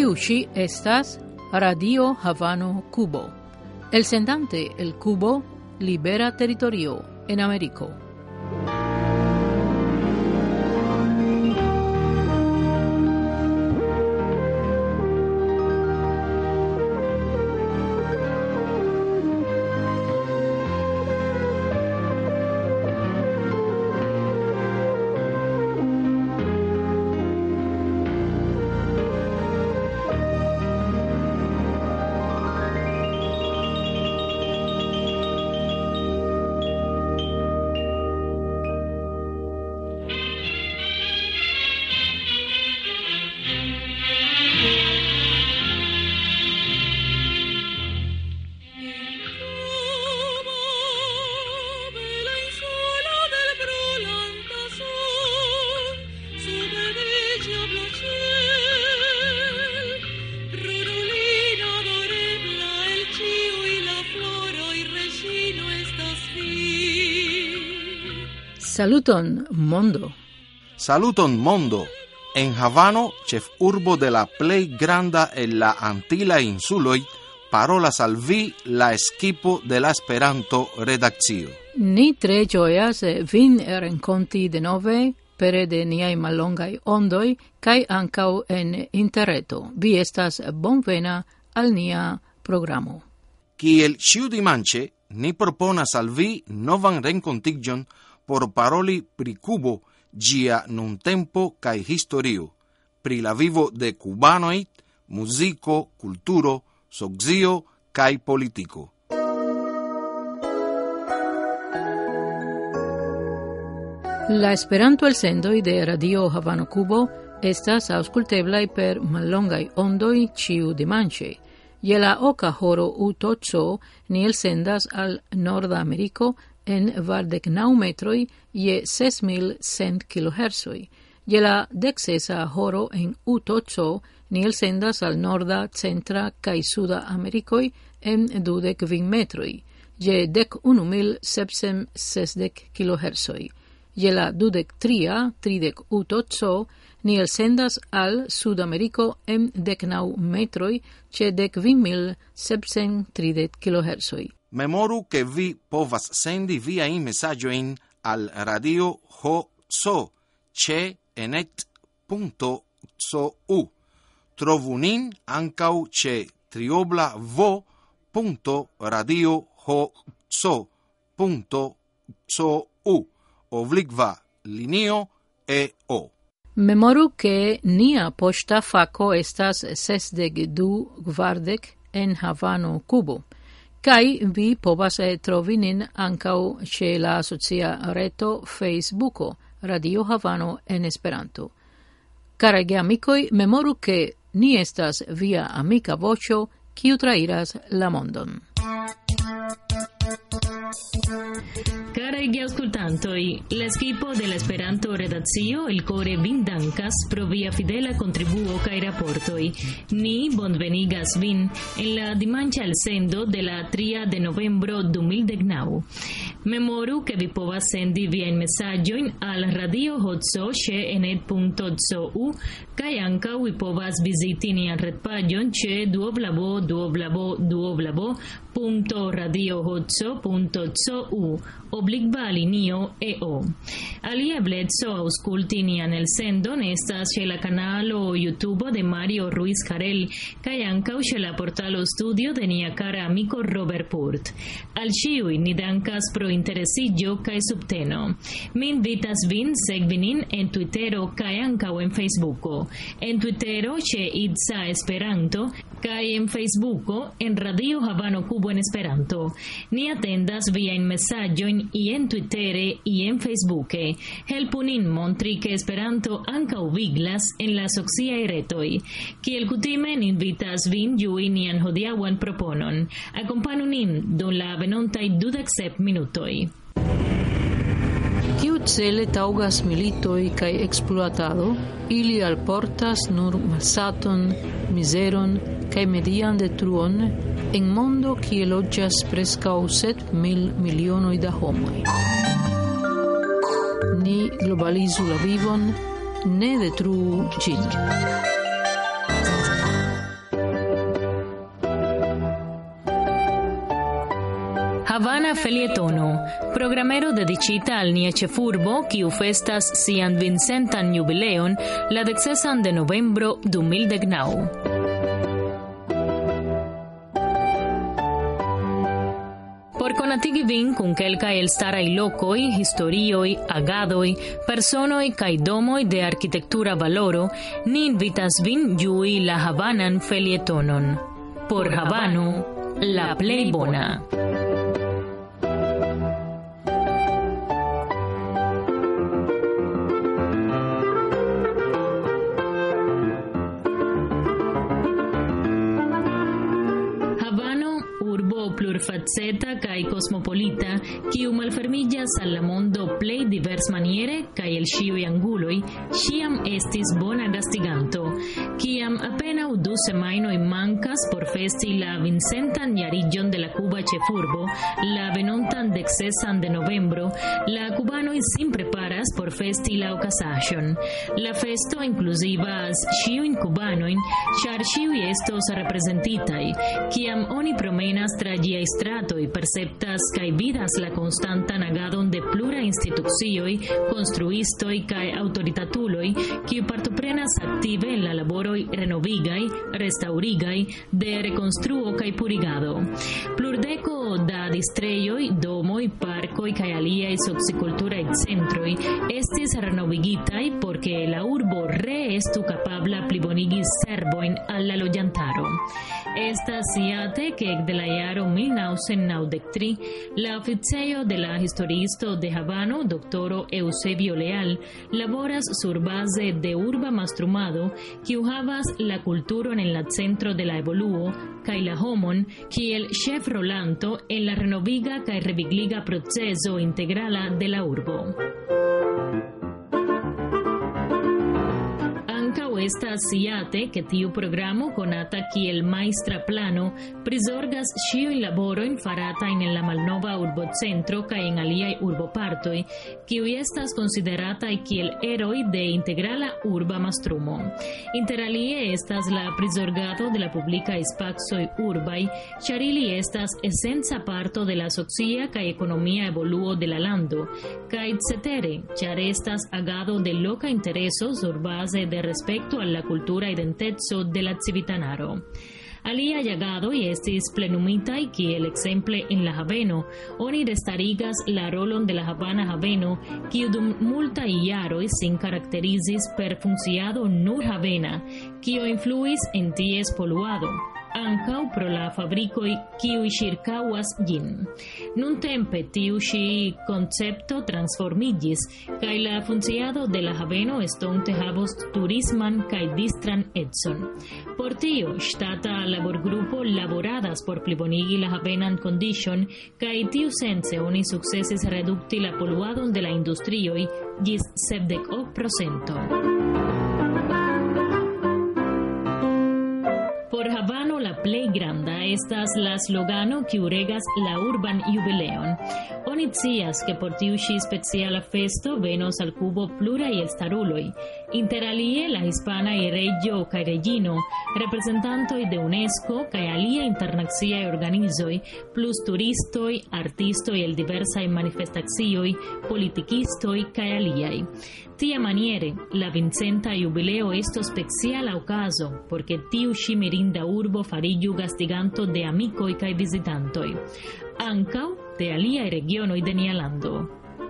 Tiu ci estas Radio Havano Cubo. El sendante el Cubo libera territorio en Américo. Saluton, mondo. Saluton, mondo. En Havano, chef urbo de la plei granda en la Antila insuloi, parolas al vi la equipo de la Esperanto redaccio. Ni tre gioias vin renconti de nove pere de niai malongai ondoi, kai ancau en interreto. Vi estas bonvena al nia programo. Kiel dimanche, ni proponas al vi novan rencontigion por paroli pri Cubo, gia nun tempo cae historio, pri la vivo de cubanoi, musico, culturo, soxio cae politico. La Esperanto el sendoi de Radio Havano Cubo estas ausculteblai per mallongai ondoi ciu dimanche. Je la oca horo utoco ni el sendas al Norda Americo en vardec nau metroi je 6.100 kHz. Je la dexesa horo en utocho ni elsendas al norda, centra kaj suda Americoi en dudec vin metroi, je dec unu mil sepsem sesdec. Je la dudec tria, tridec utocho, ni elsendas al Sudameriko en dec nau metroj, ĉe dec vin mil sepsem tridec kiloherzoj. Memoru che vi povas sendi via in messaggio in al radio ho so ce enet punto so u. Trovu nin ancau ce triobla vo punto radio ho so punto so u. Obligva linio e o. Memoru che nia posta faco estas sesdeg du gvardec en Havano, Cubo. Kai vi povas e trovi nin ancau ce la socia reto Facebooko Radio Havano en Esperanto. Carage amicoi, memoru che ni estas via amica vocio, kiu trairas la mondon. Cari gli ascoltanti, l'esquipo dell'Esperanto redazio il core vin dankas pro via fidela contribuo cae raportoi. Ni bonvenigas vin en la dimancha el sendo de la tria de novembro du mil degnau. Memoru che vi povas sendi viajn mesaĝojn al Radio Hotso ĉe enet.co kaj ankaŭ vi povas viziti nian retpaĝon ĉe duoblabo duoblabo duoblabo punto radiohotso punto zu obligva linio EO. Alia blezzo ausculti nian el sendo nestas ce la canalo YouTube de Mario Ruiz Carel, kai ankaŭ ce la portalo studio de nia cara amico Robert Purt. Al ciui ni dankas pro interesigio kai subteno. Mi invitas vin segvi nin en Twittero kai ankaŭ en Facebooko. En Twittero ce Itza Esperanto kai en Facebooko en Radio Habano Cubo en Esperanto. Ni atendas via in messaggion ien Twittere, ien Facebooke. Helpu nin montri ke Esperanto anca viglas en la sociaj retoj. el kutime ni invitas vin ĝui nian hodiawan proponon. Akompanu nin dum la venontai dudek minutoi. Kiu cele taugas militoi kai exploatado, ili alportas nur malsaton miseron kaj median detruon en mondo kie loĝas preskaŭ sep mil milionoj da homoj. Ni globalizu la vivon, ne detruu ĝin. Felietono, programero dedicita al nia furbo, kiu festas sian Vincentan jubileon la dexesan de novembro 2019. Por conatigi vin kun kelka el starai lokoi, historioi, agadoi, personoi domoi de arquitectura valoro, ni invitas vin giui la Havanan felietonon. Por Havano, la plei bona. etc. paradisíaca y cosmopolita que malfermillas al mondo play divers maniere kaj el ĉiuj anguloj ĉiam estis bona gastiganto, kiam apenaŭ du semajnoj mankas por festi la vincentan jariĝon de la kuba ĉefurbo, la venontan deksesan de novembro, la kubanoj sin preparas por festi la okazaĵon. La festo inkluzivas ĉiujn kubanojn, ĉar ĉiuj estos reprezentitaj, kiam oni promenas tra ĝiaj stratoj per receptas kaj vidas la konstantan agadon de pluraj institucioj, konstruistoj kaj aŭtoritatuloj, kiu partoprenas aktive en la laboroj renovigaj, restaŭrigaj, de rekonstruo kaj purigado. Plurdeko da distrejo y domo y parco distrejoj, domoj, parkoj kaj aliaj socikulturaj centroj estis renovigitaj por ke la urbo reestu kapabla plibonigi servojn al la loĝantaro. Estas iate ke ekde la jaro 1993 la oficejo de la historiisto de Havano, doktoro Eusebio Leal, laboras surbaze de urba mastrumado kiu havas la kulturon en la centro de la evoluo kaj la homon kiel chef rolanto en la renoviga kaj revigliga proceso integrala de la urbo. questa siate che tiu programo conata kiel Maestra Plano prizorgas ĉiujn laborojn faratajn en la malnova urbocentro kaj en aliaj urbopartoj, kiuj estas konsiderataj kiel eroj de integrala urba mastrumo. Interalie estas la prizorgado de la publikaj spacoj urbaj, ĉar ili estas esenca parto de la socia kaj ekonomia evoluo de la lando, kaj cetere, estas agado de loka interesos sur base de respecto la cultura identezo de la civitanaro. Alia llegado y estis plenumita y que el exemple en la Haveno, oni restarigas la rolon de la Havana Haveno, dum multa iaro sin caracterizis per funciado nur Havena, que influis en ties poluado ankaŭ pro la fabrico fabrikoj kiuj ĉirkaŭas ĝin. Nuntempe tiu ĉi koncepto transformiĝis kaj la funkciado de la haveno estonte havos turisman kaj distran econ. Por tio ŝtata laborgrupo laboradas por plibonigi la havenan kondiĉon kaj tiu sense oni sukcesis redukti la poluadon de la industrioj ĝis sepdek ok procento. www granda. Estas la slogano kiu regas la urban jubileon. Oni scias ke por tiu ŝi speciala festo venos al Kubo pluraj elstaruloj, inter alie la hispana reĝo kaj reĝino, reprezentantoj de UNESCO kaj aliaj internaciaj organizoj, plus turistoj, artistoj el diversaj manifestacioj, politikistoj kaj aliaj. Tia maniere, la Vincenta jubileo esto speciala ocaso, porque tiu mirinda urbo farillu gastiganto de amicoi kaj visitantoj, ankaŭ de aliaj regionoj de nia lando.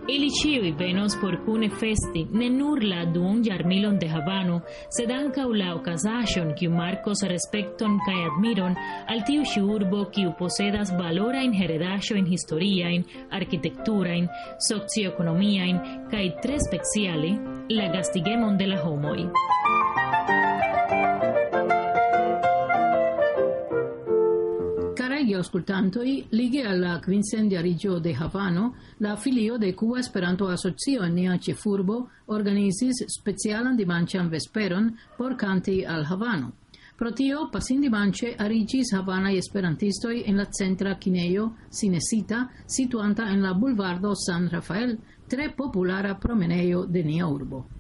Ili ciui venos por cune festi, ne nur la duon jarmilon de Havano, sed ankaŭ la okazashon kiu marcos respekton kaj admiron al tiu ĉi urbo kiu posedas valorajn heredaĵojn historiajn, arkitekturajn, socioekonomiajn kaj tre speciale la gastigemon de la homoj. Carigi auscultantoi, lige alla quincendiarigio de Havano, la filio de Cuba Esperanto Asocio en nia cefurbo organizis specialan dimancian vesperon por canti al Havano. Pro tio, pasin dimanche, arigis Havanai Esperantistoi en la centra Kineio Sinesita, situanta en la bulvardo San Rafael, tre populara promeneio de nia urbo.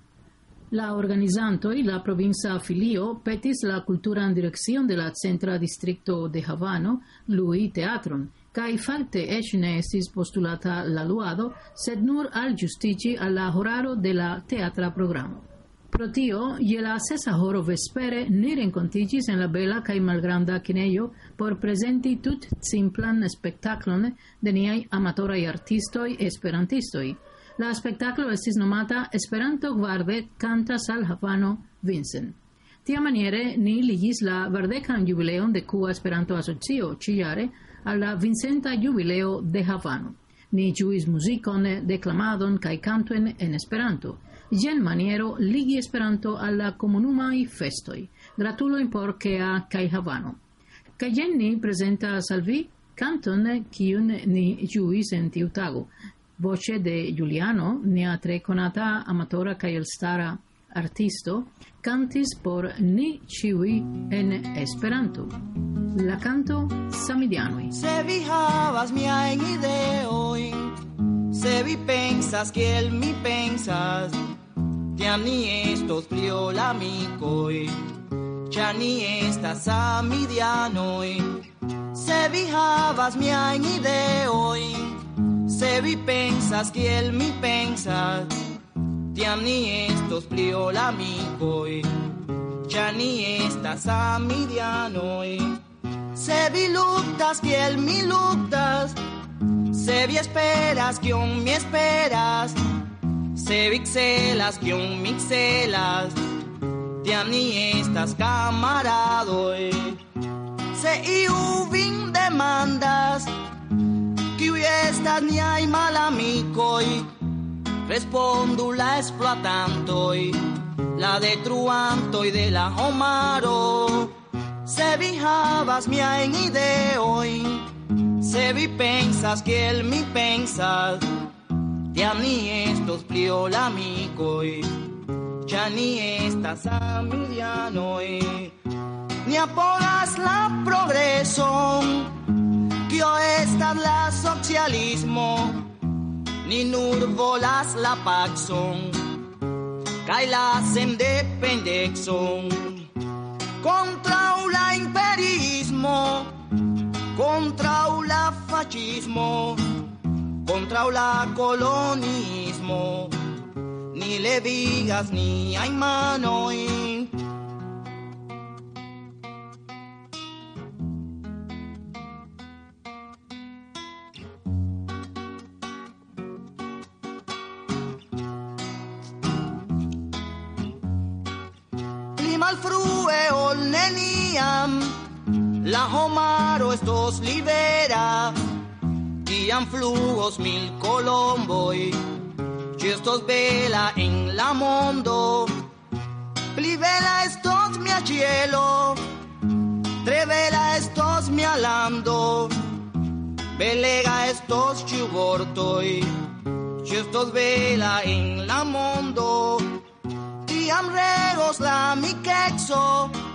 La organizantoj, la provincia Filio petis la kulturan direccion de la centra distrito de Havano lui teatron, Kai fakte eĉ ne estis postulata la luado, sed nur alĝustiĝi al la horaro de la teatra programo. Pro tio, je la sesa horo vespere ni rencontigis en la bela cae malgranda kinejo por presenti tut simplan spectaclon de niai amatorai artistoi esperantistoi, La spectaclo estis nomata Esperanto guarde cantas al Havano Vincent. Tia maniere ni ligis la verdecan jubileon de Cuba Esperanto Asocio ciare alla Vincenta Jubileo de Havano. Ni juis musicon, declamadon cae cantuen en Esperanto. Gen maniero ligi Esperanto alla comunumai festoi. Gratuloin por a cae Havano. Cae gen ni presenta salvi vi canton kiun ni juis en tiu tago voce de Giuliano, nea tre conata amatora ca il stara artisto, cantis por ni ciui en Esperanto. La canto Samidianoi. Se vi havas miajn ideoi, se vi pensas kiel mi pensas, tiam ni estos pli ol amikoj, ni estas samideanoj. Se vi havas miajn ideoi, se vi pensas que el mi pensas, tiam ni estos plio l'amicoi, cia ni estas Samidianoi. Se vi luctas kiel mi luctas. Se vi esperas kion mi esperas. Se vi celas kion mi celas Tiam ni estas camaradoi Se iu vin demandas protestas ni ai malamicoi, respondula esplotantoi, la explotando, la de truantoi de la homaro, se vijabas mi en ideoi, se vi pensas que el mi pensas, ya ni estos plio la micoi, ya ni estas a medianoi, ni apogas la progresión Kio estas la socialismo. Ni nur volas la paxon Kai la sendependexon. Contra la imperismo. Contra la fascismo. Contra la colonismo. Ni le digas ni hay mano la homaro estos libera Iam flugos mil colomboi Ci estos vela en la mondo Pli vela estos mia cielo Tre vela estos mia lando Belega estos ciu vortoi Ci estos vela en la Tiam regos la mi quexo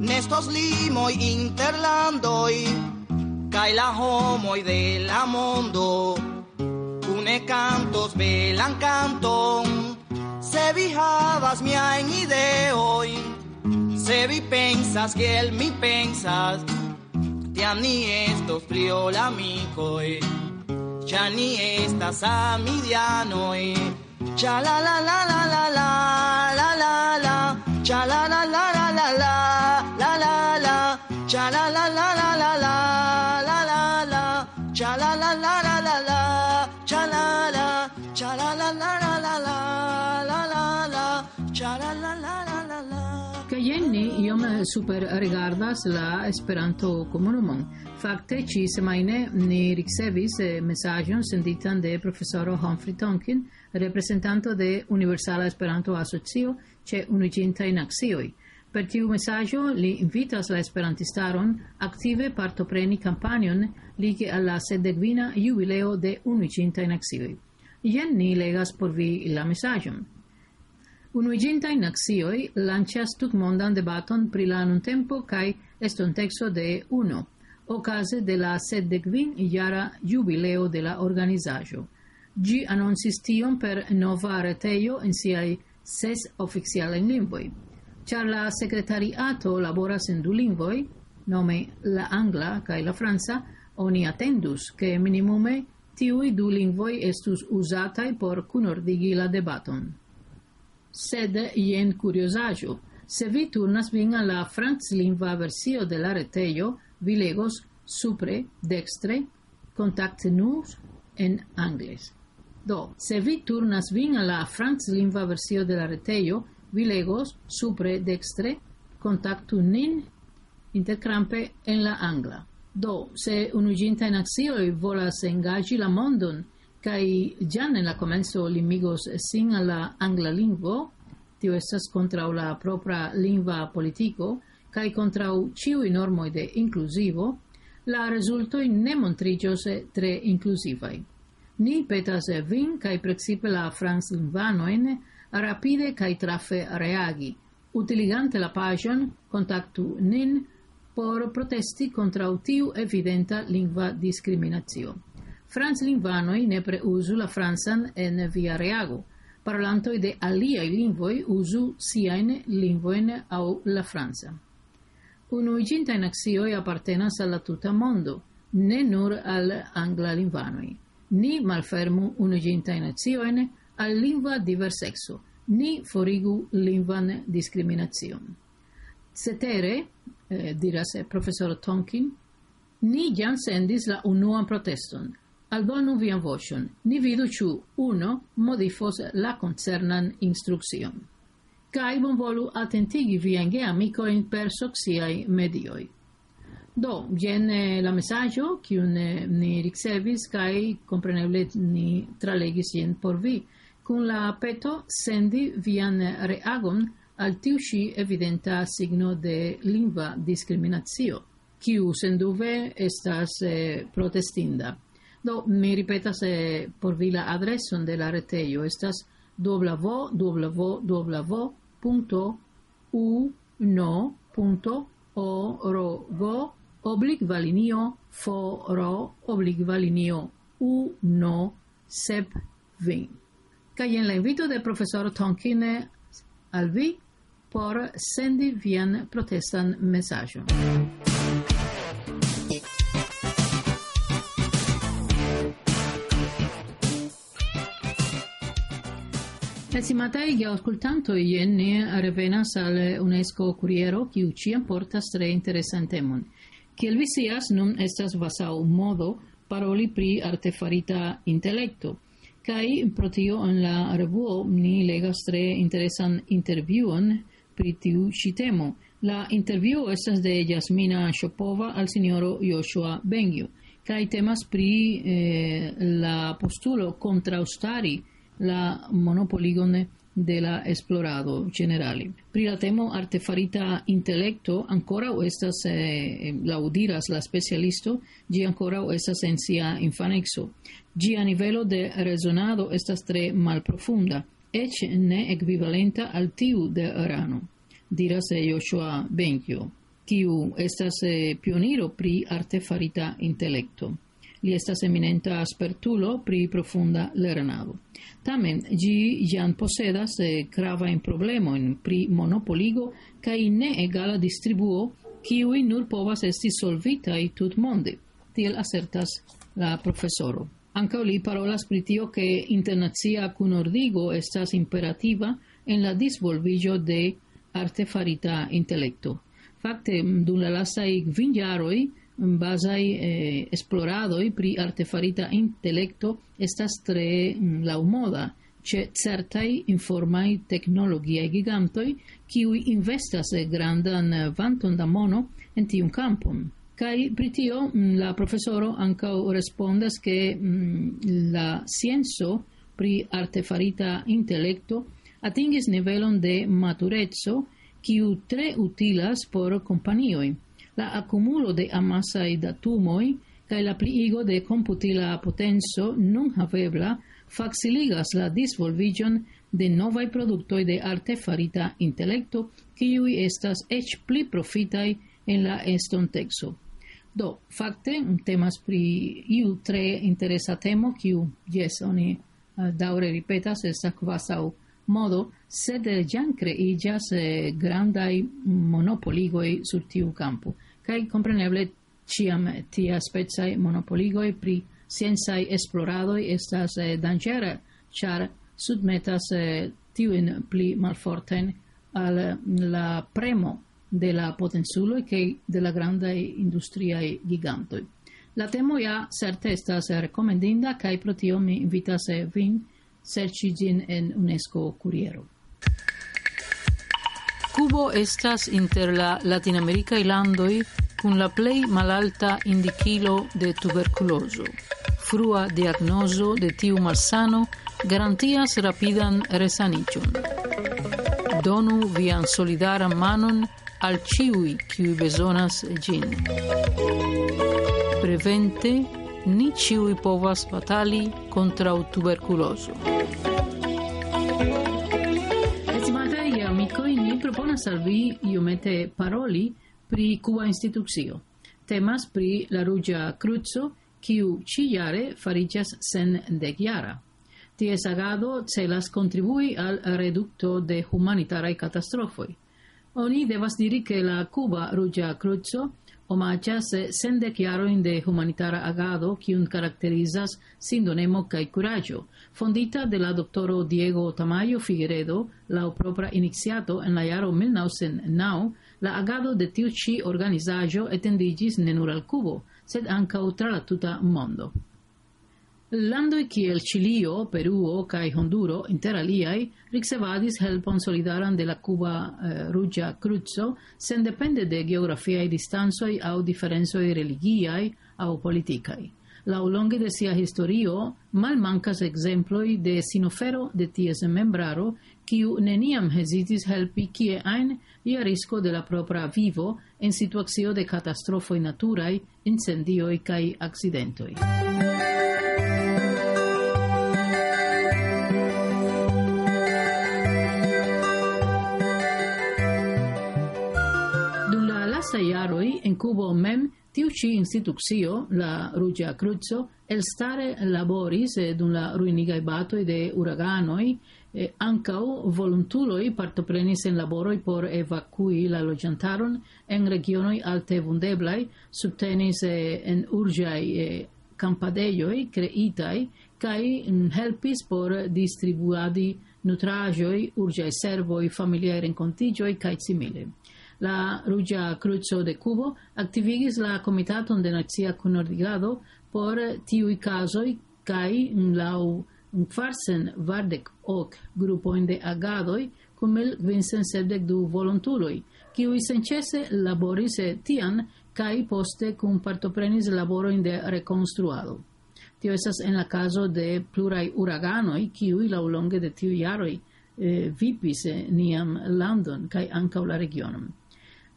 Nestos limoi interlandoi Kai la homoi de la mondo Cune cantos velan canton Se vi havas mia en ideoi Se vi pensas que el mi pensas Tiam ni estos frio l'amicoi Ya ni estas amidianoi Cha la la la la la la la la la Cha la la la la la la cha la la la la la la la la la cha la la la la la la cha la la cha la la la la la la la la la cha la la la la la la kaj jenni iom super rigardas la Esperanto komunumon. Fakte ĉi semajne ni ricevis mesaĝon senditan de profesoro Humphrey Tonkin, reprezentanto de Universala Esperanto Asocio ĉe Unuiĝintaj Nacioj. Per tiu mesaĝo li invitas la esperantistaron aktive partopreni kampanjon ligi al la sedekvina jubileo de Unuiĝintaj Nacioj. Jen ni legas por vi la mesaĝon. Unuiĝintaj Nacioj lanĉas tutmondan debaton pri la nuntempo kaj estonteco de UNO ocase de la sedekvin jara jubileo de la organizaĵo. Gi anoncis tion per nova retejo in siaj ses oficialaj lingvoj char la secretariato laboras en du lingvoi, nome la angla kai la franca, oni attendus che minimume tiui du lingvoi estus usatai por cunordigi la debaton. Sed jen curiosaggio, se vi turnas vin alla franclingva versio de la reteio, vi legos supre, dextre, contact nus en angles. Do, se vi turnas vin alla franclingva versio de la reteio, vi legos supre dextre contactu nin intercrampe en la angla. Do, se unuginta in axioi volas engagi la mondon, kai gian en la comenzo limigos sin alla angla lingvo, tio estas contra la propra lingva politico, kai contra ciui normoi de inclusivo, la resultoi ne montrigios tre inclusivai. Ni petas vin, kai precipe la franz lingvanoen, rapide kai trafe reagi. Utiligante la pagion, contactu nin por protesti contra tiu evidenta lingua discriminatio. Franz Linvanoi nepre uzu la Fransan en via reago. Parlantoi de aliai lingvoi uzu siajn lingvojn au la Fransa. Unuiginta in axioi al la tuta mondo, ne nur al angla linvanoi. Ni malfermu unuiĝintajn naciojn, al lingua diversexo, ni forigu lingvan discriminacion. Cetere, eh, diras eh, professor Tonkin, ni jam sendis la unuan proteston. Aldonu vian vocion, ni vidu ciu uno modifos la concernan instruccion. Kaj bonvolu atentigi vian geamikojn per soxiai medioi. Do, gen eh, la mesaĝo kiun eh, ni ricevis cai compreneble ni tralegis jen por vi cun la peto sendi vian reagon al tiu ĉi evidenta signo de lingua discriminatio, kiu senduve estas eh, protestinda. Do, mi ripetas eh, por vi la adreson de la reteio, estas www.uno.org oblig valinio foro oblig valinio uno sep vin kaj en la invito de profesoro Tonkine al vi por sendi vian protestan mesaĝon. Estimatai che ascoltanto ieni revenas al UNESCO Curiero che porta portas tre interessantemon. Kiel vi sias, nun estas vasau modo paroli pri artefarita intellecto. Kai protio en la revuo ni legas tre interesan intervjuon pri tiu ĉi temo. La intervjuo estas de Jasmina Shopova al sinjoro Joshua Bengio Kai temas pri eh, la postulo kontraŭstari la monopoligon de la esplorado generali. Pri la temo artefarita intellecto ancora o estas eh, laudiras la specialisto, gi ancora o estas en sia infanexo. Gi a nivelo de resonado estas tre mal profunda, ec ne equivalenta al tiu de Arano diras e Joshua Benkyo, kiu estas eh, pioniro pri artefarita intellecto. Li estas eminenta aspertulo pri profunda lernado. Tamen, gi jan posedas eh, problemo in pri monopoligo kai ne egala distribuo, kiuj nur povas esti solvitai tut monde. Tiel asertas la profesoro. Anca li parolas pri tio ke internacia kunordigo estas imperativa en la disvolvillo de artefarita intellecto. Fakte, dum la lastaj kvin jaroj bazaj eh, esploradoj pri artefarita intelecto estas tre mm, laumoda ĉe certaj informaj teknologiaj gigantoj kiuj investas grandan vanton da mono en tiun kampon. Kai pritio mm, la profesoro ankaŭ respondas ke mm, la scienco pri artefarita intelecto atingis nivelon de maturezzo kiu tre utilas por companioi la accumulo de amasai datumoi kaj la pliigo de computila potenso nun havebla faciligas la disvolvigion de novai productoi de artefarita intelekto, kiuj estas ech pli profitai en la estontexo. Do, fakte temas pri iu tre interesa temo, kiu, yes, oni eh, uh, daure ripetas, estas kvazaŭ modo, sed jan kreiĝas eh, grandai monopoligoi sur tiu kampo kai compreneble ciam tia spezai monopoligoi pri sciencaj esploradoi estas eh, dangera, char submetas eh, tiuin pli malforten al la premo de la potenzulo che de la granda industria gigantoi. La temo ja certe estas eh, recomendinda kaj pro tio mi invitas eh, vin serci gin en UNESCO Kuriero. Cubo estas inter la Latinamerika landoj kun la plej malalta indikilo de tuberkulozo. Frua diagnozo de tiu malsano garantias rapidan resaniĝon. Donu vian solidaran manon al ĉiuj kiuj bezonas ĝin. Prevente ni ĉiuj povas batali kontraŭ tuberkulozo. al vi iomete paroli pri Cuba institucio. Temas pri la Rugia Cruzo, kiu ciare farigas sen degiara. Ties agado celas contribui al reducto de humanitarae catastrofoi. Oni devas diri che la Cuba Rugia Cruzo omaĝas sendek jarojn de humanitara agado, kiun caracterizas sindonemo kai kuraĝo, fondita de la doctoro Diego Tamayo Figueredo la propra iniciato en la jaro 1909, la agado de tiu ĉi organizajo etendigis ne nur al cubo sed anca tra la tuta mondo. Landoi kiel Chilio, Peruo kaj Honduro, inter aliaj, ricevadis helpon solidaran de la Cuba eh, Ruĝa sen sendepende de geografiaj distancoj aŭ diferencoj religiaj aŭ politikaj. Laŭ longe de sia historio malmankas ekzemploj de sinofero de ties membraro, kiu neniam hezitis helpi kie ajn je risko de la propra vivo en situacio de katastrofoj naturaj, incendioj kaj akcidentoj. iaroi en cubo mem tiu ci institucio, la Ruĝa el stare laboris eh, dun la ruinigaj batoi de uraganoi, eh, ancau voluntuloi partoprenis en laboroi por evacui la logiantaron en regionoi alte vundeblai, subtenis eh, en urgiai eh, campadeioi creitai kai helpis por distribuadi nutrajoi, urgiai servoi, familiae rencontigioi, cae simile. La Ruĝa Kruco de Cubo aktivigis la Komitaton de Nacia Kunordigado por tiuj kazoj kaj laŭ Farsen vardek ok grupojn de agadoj kun kvincent sepdek du volontuloj, kiuj senĉese laboris tian kaj poste kun partoprenis laborojn de rekonstruado. Tio estas en la caso de plurai uraganoi, kiui laulonge de tiu iaroi eh, vipis eh, niam landon kai ancau la regionum.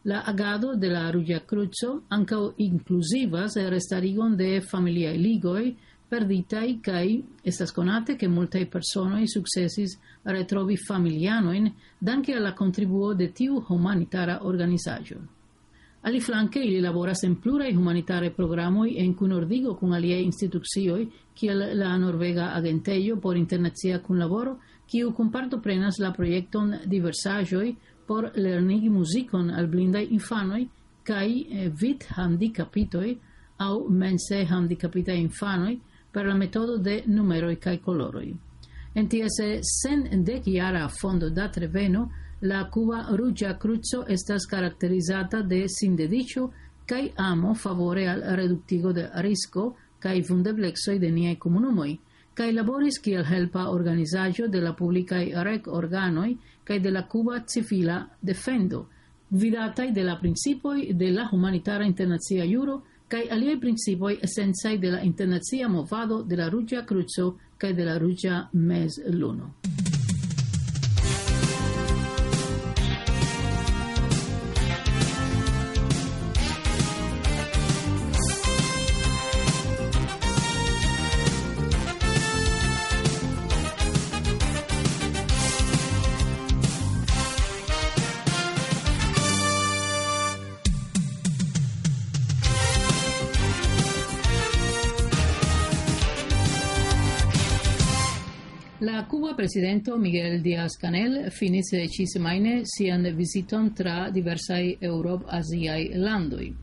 La agado de la Ruĝa Kruco ankaŭ inkluzivas restarigon de familiaj ligoj perditaj kaj estas konate ke multaj personoj sukcesis retrovi familianojn danke al la kontribuo de tiu humanitara organizaĵo. Aliflanke ili laboras en pluraj humanitaraj programoj en kunordigo kun aliaj institucioj kiel la Norvega Agentejo por Internacia Kunlaboro, kiu kunpartoprenas la projekton Diversaĵoj por lernigi muzikon al blindaj infanoj kaj eh, vid handikapitoj aŭ mense handikapitaj infanoj per la metodo de numeroj kaj koloroj. En ties eh, sen dekjara fondo da treveno, la Cuba Ruĝa Kruco estas karakterizata de sindediĉo kaj amo favore al reduktigo de risko kaj vundeblexoj de niaj komunumoj, kai laboris kiel helpa organizajo de la publica rec organoi kai de la Cuba civila defendo, vidatai de la principoi de la humanitara internazia juro kai aliaj principoi essenzai de la internazia movado de la Rugia Cruzo kai de la Ruĝa Mezluno. Cuba presidente Miguel Díaz-Canel finis ci semaine sian visiton tra diversai Europ-Asiai landoi.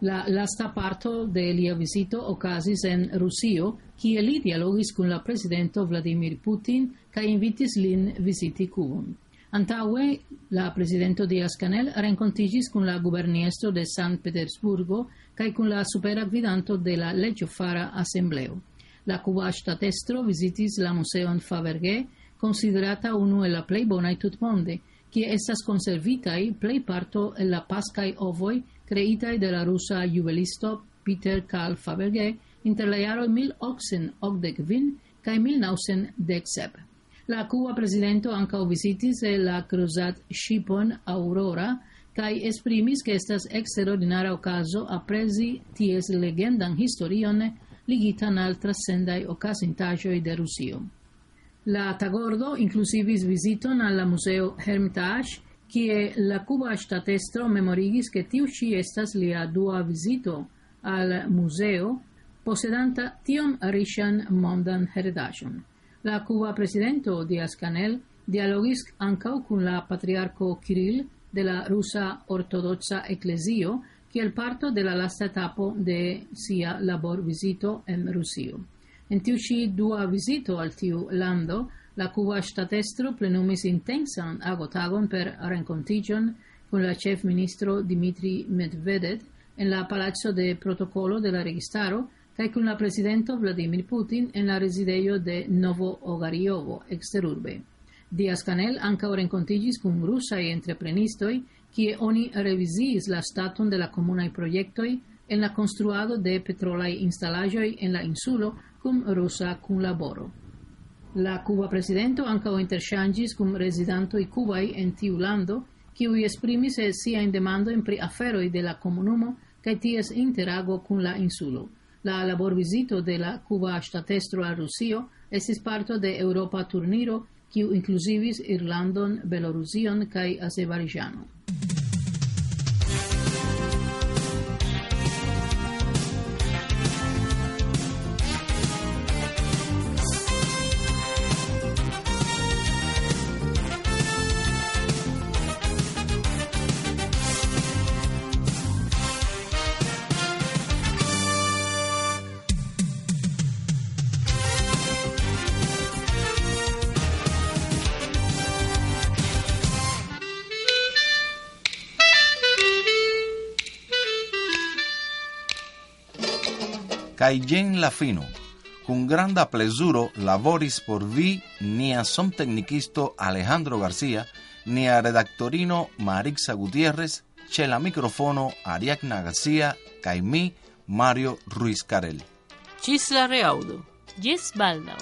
La lasta parto de lia visito ocasis en Rusio, kie li dialogis kun la presidento Vladimir Putin kaj invitis lin visiti Cubon. Antaue, la presidento Diaz-Canel rencontigis con la guberniestro de San Petersburgo cae con la supera gvidanto de la legiofara assembleo. La cuba statestro visitis la museon Fabergé, considerata unu el la plei bonai tut monde, kie estas conservitai plei parto el la pascai ovoi creitai de la rusa juvelisto Peter Karl Fabergé inter la jaro 1885 kaj 1917. La cuba presidento ankaŭ visitis la cruzat shipon Aurora kaj esprimis ke estas eksterordinara okazo aprezi ties legendan historion ligitan al altra sendai ocasintajoi de Rusio. La tagordo inclusivis visiton alla museo Hermitage, kie la cuba statestro memorigis che tiu ci estas lia dua visito al museo posedanta tion rishan mondan heredaĵon. La cuba presidento Diaz Canel dialogis ancau cun la patriarco Kiril de la rusa ortodoxa ecclesio, kiel parto de la lasta etapo de sia labor visito en Rusio. En tiu ci dua visito al tiu lando, la cuba statestro plenumis intensan agotagon per rencontigion con la chef ministro Dimitri Medvedev en la palazzo de protocolo de la registaro kaj kun la presidento Vladimir Putin en la residejo de Novo Ogariovo, exterurbe. Diaz Canel ankaŭ renkontiĝis kun rusaj entreprenistoi kie oni revisiis la statum de la comunai proiectoi en la construado de petrolai instalagioi en la insulo cum rosa cum laboro. La Cuba presidento ancao interchangis cum residentoi cubai en tiu lando, kiuj esprimis siajn demandojn pri aferoi de la comunumo cae ties interago cum la insulo. La labor visito de la Cuba statestro a Rusio estis parto de Europa turniro, kiu inclusivis Irlandon, Belorusion kaj Azerbaiĝanon. Cayen Lafino. Con granda plezuro laboris por vi nia son tecnicisto Alejandro García, ni a redactorino Marixa Gutiérrez, chela microfono Ariadna García, caimí Mario Ruiz Carel. Chisla Reaudo. Yes Baldao.